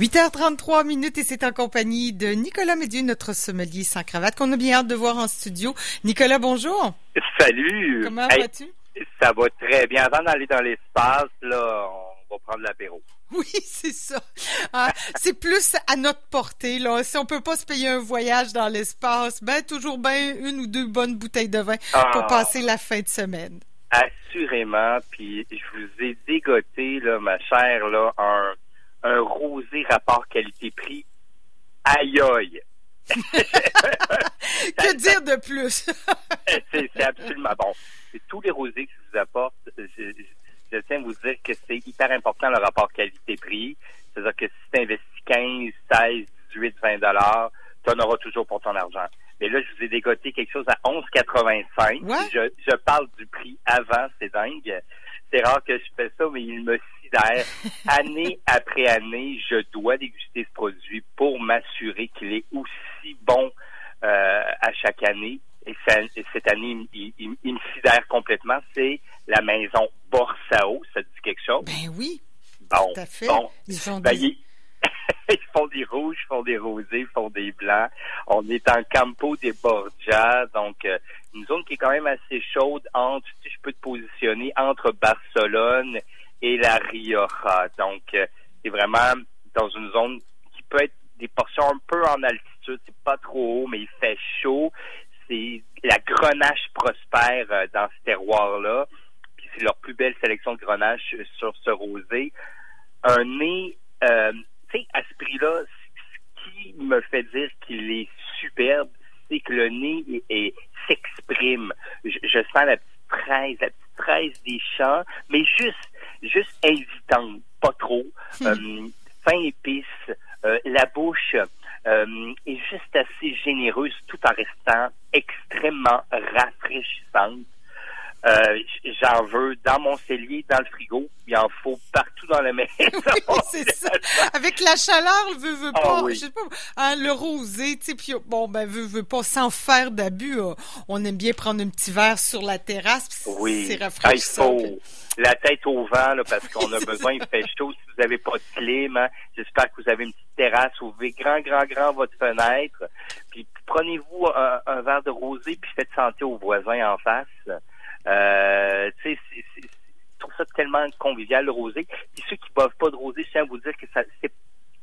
8h33 minutes et c'est en compagnie de Nicolas Médieu, notre sommelier sans cravate, qu'on a bien hâte de voir en studio. Nicolas, bonjour. Salut. Comment vas-tu? Ça va très bien. Avant d'aller dans l'espace, là, on va prendre l'apéro. Oui, c'est ça. Ah, c'est plus à notre portée. Là. Si on peut pas se payer un voyage dans l'espace, ben toujours bien une ou deux bonnes bouteilles de vin pour Ah. passer la fin de semaine. Assurément. Puis je vous ai dégoté, là, ma chère, là, un, un rosé rapport qualité-prix. Aïe aïe. Que dire de plus? c'est c'est absolument bon. Tous les rosés que je vous apporte. Je, je- je tiens à vous dire que c'est hyper important le rapport qualité-prix. C'est-à-dire que si tu investis 15, 16, 18, 20 dollars, tu en auras toujours pour ton argent. Mais là, je vous ai dégoté quelque chose à 11,85. Ouais. Je, je parle du prix avant, c'est dingue. C'est rare que je fais ça, mais il me sidère. année après année, je dois déguster ce produit pour m'assurer qu'il est aussi bon euh, à chaque année. Et ça- et cette année, il, il- il me sidère complètement. C'est la maison Borsao. Ça te dit quelque chose? Ben oui, Bon. tout à fait. Bon. Ils Ben, des- font des rouges, ils font des rosés, ils font des blancs. On est en Campo des Borgia, donc euh, une zone qui est quand même assez chaude entre, si je peux te positionner, entre Barcelone et la Rioja. Donc, euh, c'est vraiment dans une zone qui peut être des portions un peu en altitude. C'est pas trop haut, mais il fait chaud. C'est la grenache prospère euh, dans ce terroir-là. Puis c'est leur plus belle sélection de grenache euh, sur ce rosé. Un nez, euh, tu sais, à ce prix-là, ce qui me fait dire qu'il est superbe, c'est que le nez s'exprime. Je, je sens la petite fraise, la petite fraise des champs, mais juste, juste invitante, pas trop. Euh, fin épice, euh, la bouche euh, est juste assez généreuse tout en restant extrêmement rafraîchissante. Euh, J'en veux dans mon cellier, dans le frigo. Il en faut partout dans la maison. Oui, c'est ça. Avec la chaleur, veut, veut Ah pas, oui. je sais pas, hein, le rosé, tu sais, puis bon, ben, veut, veut pas, sans faire d'abus, euh, on aime bien prendre un petit verre sur la terrasse, Oui. c'est Ah, il rafraîchissant. faut la tête au vent là, parce qu'on a besoin, il fait chaud. Si vous n'avez pas de clim, hein, j'espère que vous avez une petite terrasse. Ouvrez grand, grand, grand votre fenêtre. Puis prenez-vous un, un verre de rosé puis faites santé aux voisins en face. Euh, tu sais, je trouve ça tellement convivial le rosé. Puis ceux qui boivent pas de rosé, je tiens à vous dire que ça c'est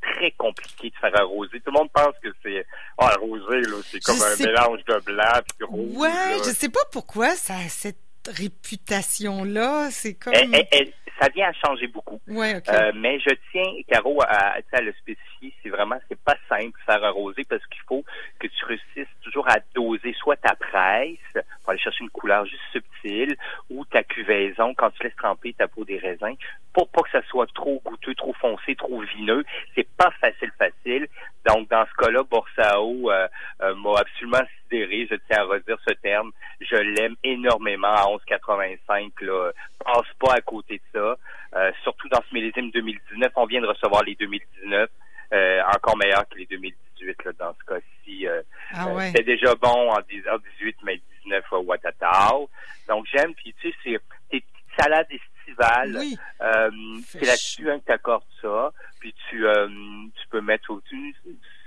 très compliqué de faire un rosé. Tout le monde pense que c'est ah le rosé là, c'est comme Je un mélange de blanc puis de rouge. Ouais, là. je sais pas pourquoi ça a cette réputation-là, c'est comme... Elle- elle- elle- ça vient à changer beaucoup. Ouais, ok. Euh, mais je tiens, Caro, à, à le spécifier, c'est vraiment, c'est pas simple de faire un rosé parce qu'il faut que tu réussisses toujours à doser soit ta presse pour aller chercher une couleur juste subtile ou ta cuvaison quand tu laisses tremper ta peau des raisins pour pas que ça soit trop goûteux, trop foncé, trop vineux. C'est pas facile, facile. Donc, dans ce cas-là, Borsao euh, euh, m'a absolument sidéré, je tiens à redire ce terme. Je l'aime énormément à 11,85. Là. Passe pas à côté de ça. Euh, surtout dans ce millésime 2019. On vient de recevoir les 2019. euh, encore meilleur que les 2018 là, dans ce cas-ci. Euh, ah euh, ouais. C'était déjà bon en 10 en 18, mais 19 à Watatao. Donc j'aime. Puis tu sais, c'est tes petites salades estivales. Oui, Euh, c'est là-dessus hein, que tu accordes ça. Puis tu, euh, tu peux mettre au-dessus.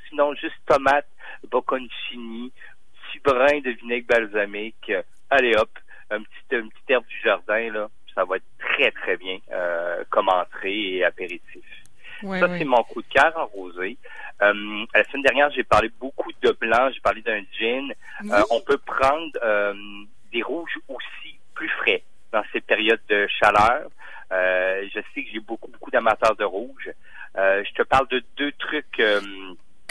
Sinon, juste tomate, bocconcini, de vinaigre balsamique. euh, allez hop, un petit, une petite herbe du jardin, là. Ça va être très, très bien euh, comme entrée et apéritif. Ça, c'est mon coup de cœur en rosé. Euh, la semaine dernière, j'ai parlé beaucoup de blanc, j'ai parlé d'un gin. Oui. Euh, on peut prendre euh, des rouges aussi plus frais dans ces périodes de chaleur. Je sais que j'ai beaucoup, beaucoup d'amateurs de rouge. Je te parle de deux trucs.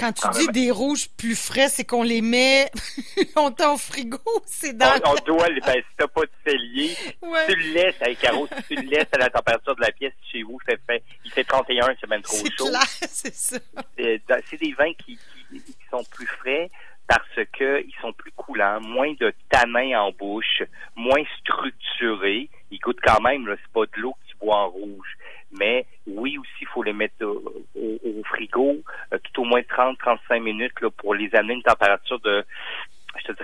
Quand tu dis même- des rouges plus frais, c'est qu'on les met longtemps au frigo, c'est dans... on, on doit, ben, si t'as pas de cellier, Ouais. tu le laisses, avec Caro, si tu le laisses à la température de la pièce chez vous, il fait, il fait 31, c'est même trop C'est chaud. clair, c'est ça. C'est des vins qui, qui- qui sont plus frais parce que ils sont plus coulants, moins de tanins en bouche, moins structurés. Ils goûtent quand même, c'est pas de l'eau que tu bois en rouge. Mais oui, aussi, il faut les mettre au, au- au frigo, au moins 30-35 minutes là, pour les amener à une température de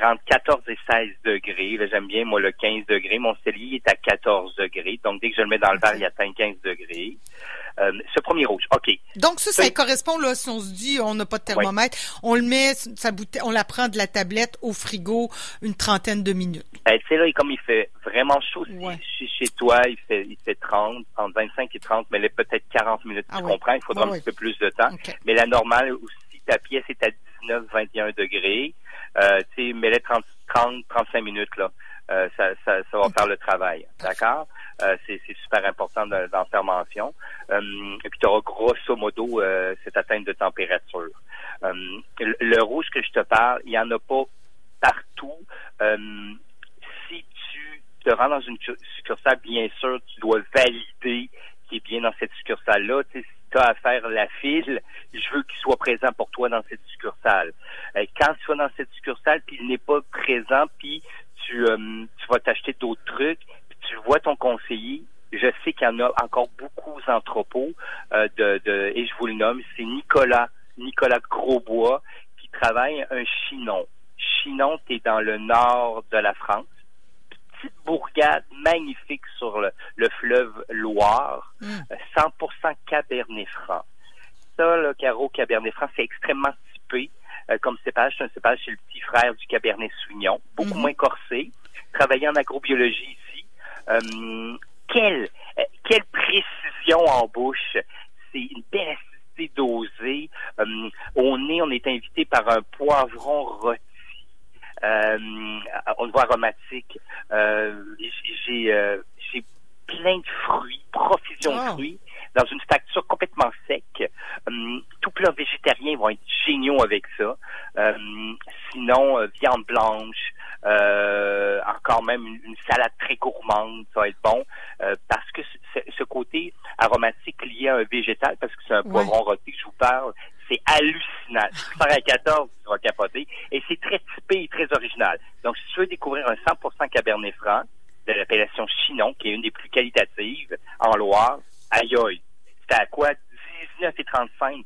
entre 14 et 16 degrés. Là, j'aime bien, moi, le 15 degrés. Mon cellier est à 14 degrés. Donc, dès que je le mets dans le verre, il atteint 15 degrés. Euh, ce premier rouge, OK. Donc ça, ça, correspond là si on se dit on n'a pas de thermomètre, on le met, sa bouteille, on la prend de la tablette au frigo une trentaine de minutes. Tu sais là, comme il fait vraiment chaud chez, toi, il fait il fait 30, entre 25 et 30, mais là peut-être 40 minutes. tu ah comprends Il faudra un petit peu plus de temps. Mais la normale, si ta pièce est à 19, 21 degrés, euh, tu sais, mets-les 30, 30, 35 minutes là. Euh, ça, ça, ça, va faire le travail. D'accord? Euh, c'est, super important dans, faire mention. Euh, et puis tu auras grosso modo euh, cette atteinte de température. Le, rouge que je te parle, il n'y en a pas partout. si tu te rends dans une succursale, bien sûr, tu dois valider qui est bien dans cette succursale-là. si tu as à faire la file, je veux qu'il soit présent pour toi dans cette succursale. Quand tu vas dans cette succursale, puis il n'est pas présent, puis tu, tu vas t'acheter d'autres trucs, tu vois ton conseiller, je sais qu'il y en a encore beaucoup aux entrepôts euh, de, de, et je vous le nomme, c'est Nicolas, Nicolas Grosbois, qui travaille un chinon. Chinon, tu es dans le nord de la France. Petite bourgade magnifique sur le, fleuve Loire, 100% mm. Cabernet Franc. Ça, le carreau Cabernet Franc, c'est extrêmement typé euh, comme cépage. C'est un cépage, c'est le petit frère du Cabernet Sauvignon, beaucoup mm-hmm. moins corsé. Travailler en agrobiologie euh, quelle, euh, quelle précision en bouche. C'est une belle acidité dosée. Euh, au nez, on est invité par un poivron rôti. Euh, on le voit aromatique. Euh, j'ai euh, j'ai plein de fruits, profusion de ah. fruits, dans une facture complètement sec. Hum, tout plat végétarien vont être géniaux avec ça. Hum, sinon, viande blanche, euh, encore même une, salade très gourmande, ça va être bon, euh, parce que ce côté aromatique lié à un végétal, parce que c'est un poivron rôti que je vous parle, c'est hallucinant. Faire à 14, tu vas capoter. Et c'est très typé et très original. Donc, si tu veux découvrir un 100% Cabernet Franc de l'appellation Chinon, qui est une des plus qualitatives en Loire, aïe aïe. C'était à quoi? 19,35.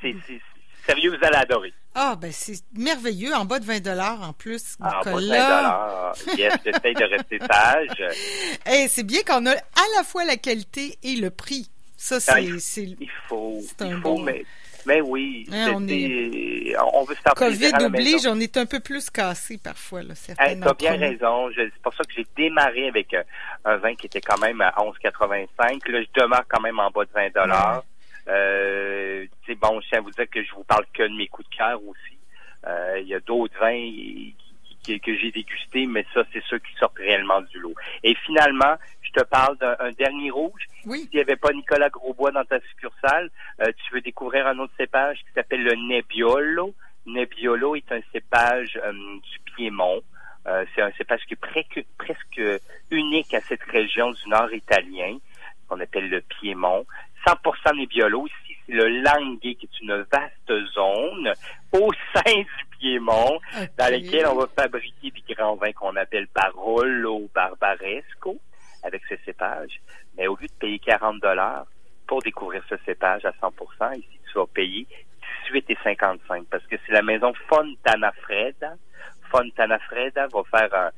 C'est, c'est, sérieux, vous allez adorer. Ah, ben c'est merveilleux, en bas de 20 dollars en plus. En bas de 20 dollars. Yes, j'essaie de rester sage. hey, c'est bien qu'on a à la fois la qualité et le prix. Ça, c'est... il faut, il faut, mais... Mais oui, hein, on, est... on veut se faire COVID oblige, on est un peu plus cassé parfois. Là, tu as bien raison. C'est pour ça que j'ai démarré avec un, vin qui était quand même à 11,85. Là, je demeure quand même en bas de 20 dollars. Euh, c'est bon, je tiens à vous dire que je vous parle que de mes coups de cœur aussi. Euh, il y a d'autres vins que j'ai dégustés, mais ça, c'est ceux qui sortent réellement du lot. Et finalement, je te parle d'un dernier rouge. Oui. S'il n'y avait pas Nicolas Grosbois dans ta succursale, euh, tu veux découvrir un autre cépage qui s'appelle le Nebbiolo. Nebbiolo est un cépage euh, du Piémont. Euh, c'est un cépage qui est presque, presque unique à cette région du nord italien, qu'on appelle le Piémont. 100% Nebbiolo. Ici, c'est le Languet, qui est une vaste zone au sein du Piémont, dans laquelle on va fabriquer des grands vins qu'on appelle Barolo Barbaresco, avec ce cépage. Mais au lieu de payer 40 dollars pour découvrir ce cépage à 100%, ici, tu vas payer 18,55 parce que c'est la maison Fontana Freda. Fontana Freda va faire un,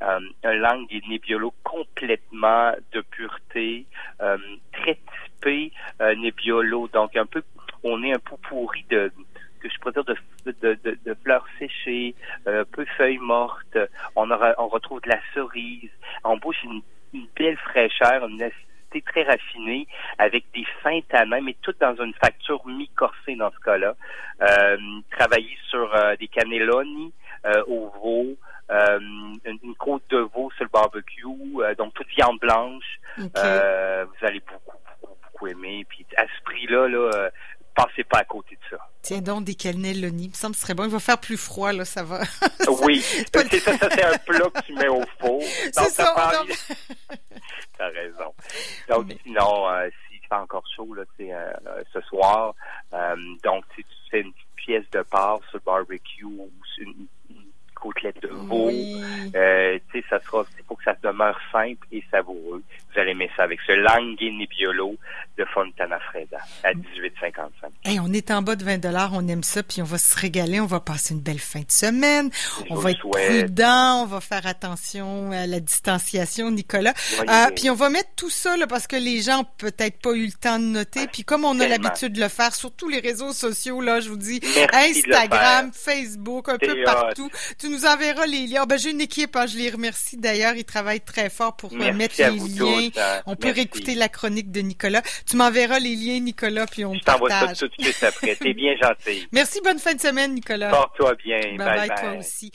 un, un langue Nebbiolo complètement de pureté, euh, très typé euh, Nebbiolo, donc un peu, on est un peu pourri de que je pourrais dire de, de, de, de fleurs séchées, euh, peu feuilles mortes. On, aura, on retrouve de la cerise. En bouche, une, une belle fraîcheur, une acidité très raffinée, avec des fins tanins, mais tout dans une facture mi-corsée dans ce cas-là. Euh, travailler sur euh, des cannelloni euh, au veau, euh, une, côte de veau sur le barbecue, euh, donc toute viande blanche. Euh, vous allez beaucoup, beaucoup, beaucoup aimer. Puis à ce prix-là, là, passez pas à côté de ça. Tiens donc, des cannelloni, il me semble que ce serait bon. Il va faire plus froid, là, ça va. oui, c'est ça, ça c'est un plat que tu mets au four. C'est ça. T'as raison. Donc, sinon, euh, s'il fait encore chaud, là, tu euh, ce soir, euh, donc, si tu fais une petite pièce de porc sur le barbecue ou une côtelettes de veau. Euh, tu sais, ça sera, il faut que ça demeure simple et savoureux. Vous allez aimer ça avec ce Langhe Nebbiolo de Fontana Freda à 18,55. Hey, on est en bas de 20 dollars, on aime ça, puis on va se régaler, on va passer une belle fin de semaine. on va être prudent, on va faire attention à la distanciation, Nicolas. Euh, puis on va mettre tout ça là, parce que les gens peut-être pas eu le temps de noter. Puis comme on a l'habitude de le faire sur tous les réseaux sociaux, là, je vous dis, Instagram, Facebook, un peu partout. Tu nous enverras les liens. ben, j'ai une équipe, hein, je les remercie d'ailleurs. Ils travaillent très fort pour mettre les liens. Hein. On peut réécouter la chronique de Nicolas. Tu m'enverras les liens, Nicolas, puis on Je t'envoie ça tout de suite après. T'es bien gentil. Merci, bonne fin de semaine, Nicolas. Porte-toi bien. Bye bye, bye, toi aussi.